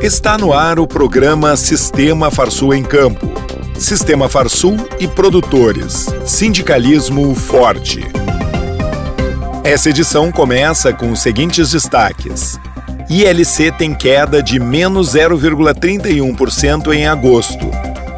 Está no ar o programa Sistema Farsul em Campo. Sistema Farsul e produtores. Sindicalismo forte. Essa edição começa com os seguintes destaques. ILC tem queda de menos 0,31% em agosto.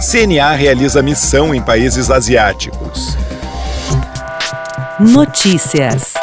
CNA realiza missão em países asiáticos. Notícias.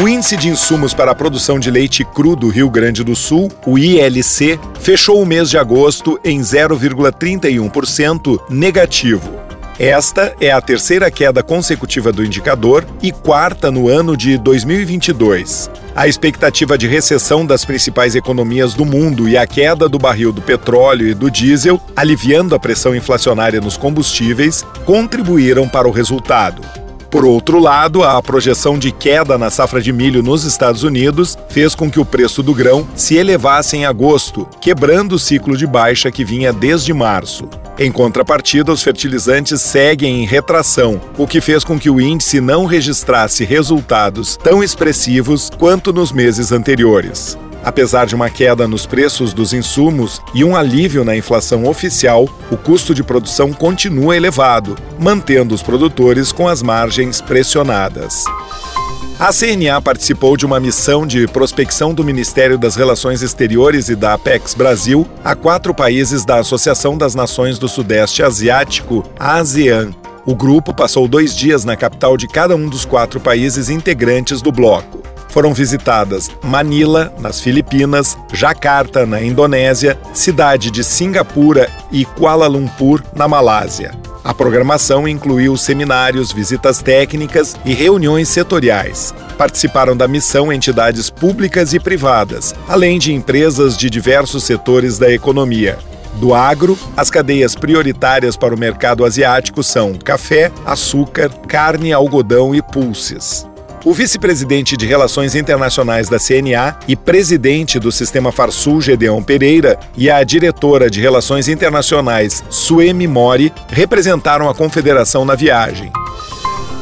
O Índice de Insumos para a Produção de Leite Cru do Rio Grande do Sul, o ILC, fechou o mês de agosto em 0,31% negativo. Esta é a terceira queda consecutiva do indicador e quarta no ano de 2022. A expectativa de recessão das principais economias do mundo e a queda do barril do petróleo e do diesel, aliviando a pressão inflacionária nos combustíveis, contribuíram para o resultado. Por outro lado, a projeção de queda na safra de milho nos Estados Unidos fez com que o preço do grão se elevasse em agosto, quebrando o ciclo de baixa que vinha desde março. Em contrapartida, os fertilizantes seguem em retração, o que fez com que o índice não registrasse resultados tão expressivos quanto nos meses anteriores. Apesar de uma queda nos preços dos insumos e um alívio na inflação oficial, o custo de produção continua elevado, mantendo os produtores com as margens pressionadas. A CNA participou de uma missão de prospecção do Ministério das Relações Exteriores e da Apex Brasil a quatro países da Associação das Nações do Sudeste Asiático, ASEAN. O grupo passou dois dias na capital de cada um dos quatro países integrantes do bloco foram visitadas Manila, nas Filipinas, Jakarta, na Indonésia, cidade de Singapura e Kuala Lumpur, na Malásia. A programação incluiu seminários, visitas técnicas e reuniões setoriais. Participaram da missão entidades públicas e privadas, além de empresas de diversos setores da economia. Do agro, as cadeias prioritárias para o mercado asiático são café, açúcar, carne, algodão e pulses. O vice-presidente de Relações Internacionais da CNA e presidente do Sistema Farsul, Gedeão Pereira, e a diretora de Relações Internacionais, Suemi Mori, representaram a confederação na viagem.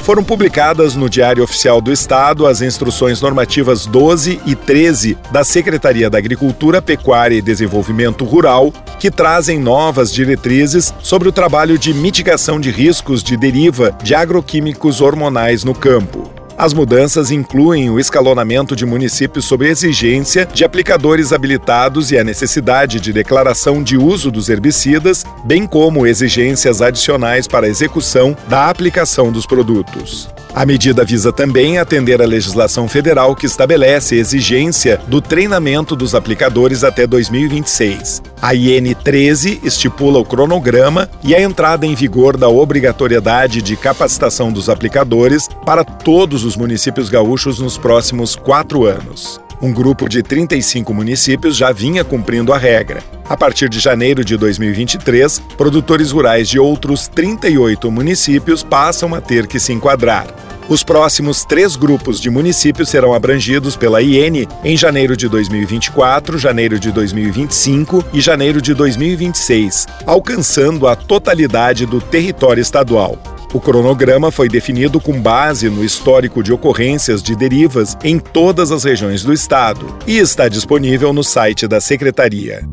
Foram publicadas no Diário Oficial do Estado as instruções normativas 12 e 13 da Secretaria da Agricultura, Pecuária e Desenvolvimento Rural, que trazem novas diretrizes sobre o trabalho de mitigação de riscos de deriva de agroquímicos hormonais no campo. As mudanças incluem o escalonamento de municípios sob exigência de aplicadores habilitados e a necessidade de declaração de uso dos herbicidas, bem como exigências adicionais para a execução da aplicação dos produtos. A medida visa também atender a legislação federal que estabelece exigência do treinamento dos aplicadores até 2026. A IN 13 estipula o cronograma e a entrada em vigor da obrigatoriedade de capacitação dos aplicadores para todos os municípios gaúchos nos próximos quatro anos. Um grupo de 35 municípios já vinha cumprindo a regra. A partir de janeiro de 2023, produtores rurais de outros 38 municípios passam a ter que se enquadrar. Os próximos três grupos de municípios serão abrangidos pela IN em janeiro de 2024, janeiro de 2025 e janeiro de 2026, alcançando a totalidade do território estadual. O cronograma foi definido com base no histórico de ocorrências de derivas em todas as regiões do estado e está disponível no site da Secretaria.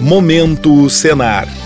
Momento Senar.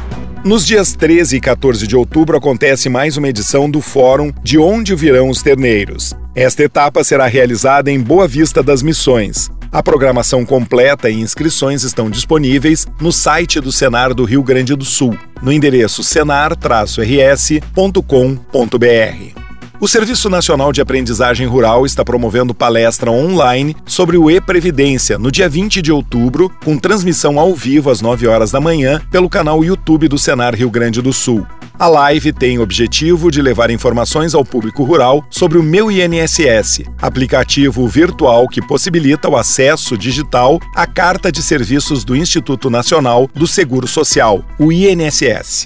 nos dias 13 e 14 de outubro acontece mais uma edição do Fórum De Onde Virão os Terneiros. Esta etapa será realizada em Boa Vista das Missões. A programação completa e inscrições estão disponíveis no site do Senar do Rio Grande do Sul, no endereço senar-rs.com.br. O Serviço Nacional de Aprendizagem Rural está promovendo palestra online sobre o e-previdência no dia 20 de outubro, com transmissão ao vivo às 9 horas da manhã pelo canal YouTube do Senar Rio Grande do Sul. A live tem o objetivo de levar informações ao público rural sobre o Meu INSS, aplicativo virtual que possibilita o acesso digital à Carta de Serviços do Instituto Nacional do Seguro Social, o INSS.